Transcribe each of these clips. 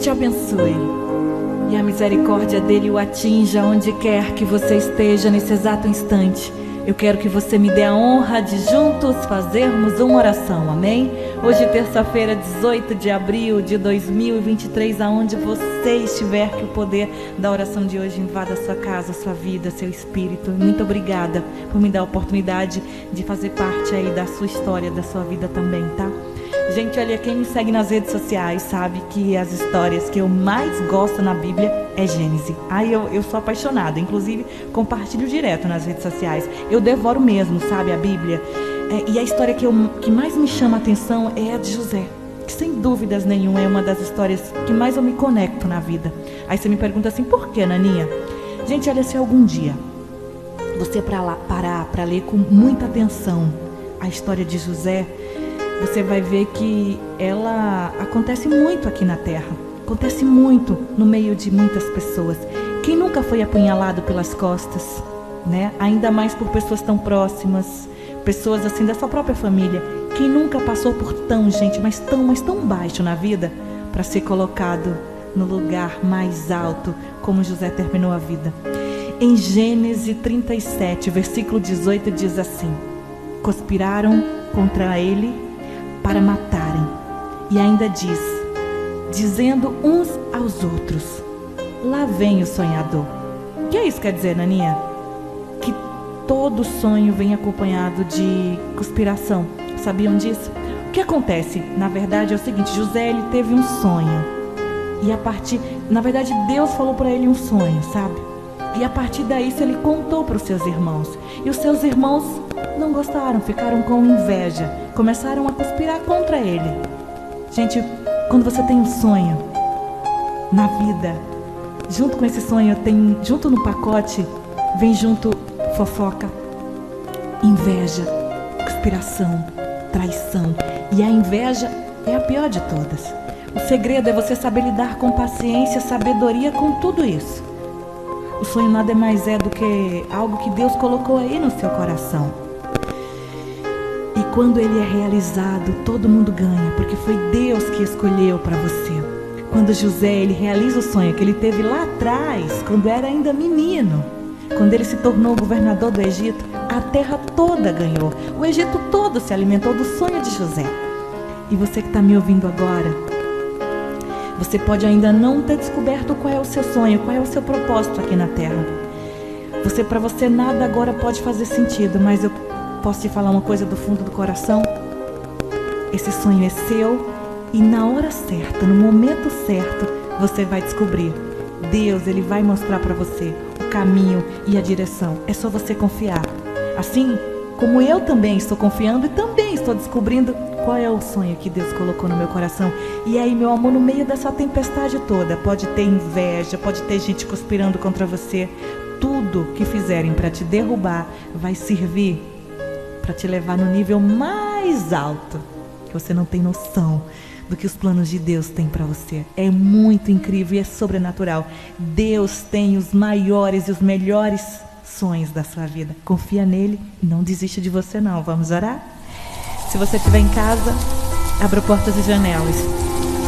Te abençoe e a misericórdia dele o atinja onde quer que você esteja nesse exato instante. Eu quero que você me dê a honra de juntos fazermos uma oração, amém? Hoje, terça-feira, 18 de abril de 2023, aonde você estiver, que o poder da oração de hoje invada a sua casa, a sua vida, seu espírito. Muito obrigada por me dar a oportunidade de fazer parte aí da sua história, da sua vida também, tá? Gente, olha, quem me segue nas redes sociais sabe que as histórias que eu mais gosto na Bíblia é Gênesis. Ai, eu, eu sou apaixonada, inclusive compartilho direto nas redes sociais. Eu devoro mesmo, sabe, a Bíblia. É, e a história que, eu, que mais me chama a atenção é a de José. Que sem dúvidas nenhuma é uma das histórias que mais eu me conecto na vida. Aí você me pergunta assim, por que, Naninha? Gente, olha, se algum dia você para lá parar para ler com muita atenção a história de José, você vai ver que ela acontece muito aqui na Terra. Acontece muito no meio de muitas pessoas. Quem nunca foi apunhalado pelas costas, né? Ainda mais por pessoas tão próximas, pessoas assim da sua própria família. Quem nunca passou por tão, gente, mas tão, mas tão baixo na vida para ser colocado no lugar mais alto, como José terminou a vida. Em Gênesis 37, versículo 18 diz assim: Conspiraram contra ele para matarem. E ainda diz, dizendo uns aos outros: Lá vem o sonhador. O que é isso quer dizer, Naninha? Que todo sonho vem acompanhado de conspiração. Sabiam disso? O que acontece? Na verdade é o seguinte: José ele teve um sonho. E a partir, na verdade, Deus falou para ele um sonho, sabe? E a partir daí ele contou para os seus irmãos. E os seus irmãos não gostaram, ficaram com inveja, começaram a conspirar contra ele. Gente, quando você tem um sonho na vida, junto com esse sonho tem, junto no pacote, vem junto fofoca, inveja, conspiração, traição. E a inveja é a pior de todas. O segredo é você saber lidar com paciência, sabedoria com tudo isso. O sonho nada mais é do que algo que Deus colocou aí no seu coração quando ele é realizado, todo mundo ganha, porque foi Deus que escolheu para você. Quando José ele realiza o sonho que ele teve lá atrás, quando era ainda menino, quando ele se tornou governador do Egito, a terra toda ganhou. O Egito todo se alimentou do sonho de José. E você que está me ouvindo agora, você pode ainda não ter descoberto qual é o seu sonho, qual é o seu propósito aqui na terra. Você para você nada agora pode fazer sentido, mas eu Posso te falar uma coisa do fundo do coração? Esse sonho é seu e na hora certa, no momento certo, você vai descobrir. Deus, ele vai mostrar para você o caminho e a direção. É só você confiar. Assim como eu também estou confiando e também estou descobrindo qual é o sonho que Deus colocou no meu coração. E aí, meu amor, no meio dessa tempestade toda, pode ter inveja, pode ter gente conspirando contra você. Tudo que fizerem para te derrubar vai servir para te levar no nível mais alto, que você não tem noção do que os planos de Deus têm para você. É muito incrível e é sobrenatural. Deus tem os maiores e os melhores sonhos da sua vida. Confia nele e não desista de você não. Vamos orar? Se você estiver em casa, abra portas e janelas.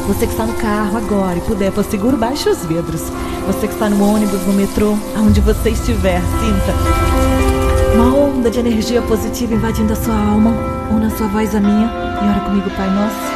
Você que está no carro agora e puder, por seguro, baixe os vidros. Você que está no ônibus, no metrô, aonde você estiver, sinta uma onda de energia positiva invadindo a sua alma, una sua voz a minha e ora comigo, Pai Nosso.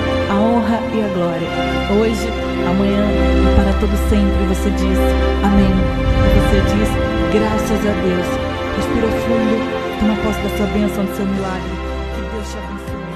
e a glória, hoje, amanhã e para todo sempre. Você diz amém. Você diz graças a Deus. Respira fundo, toma posse da sua bênção, do seu milagre. Que Deus te abençoe.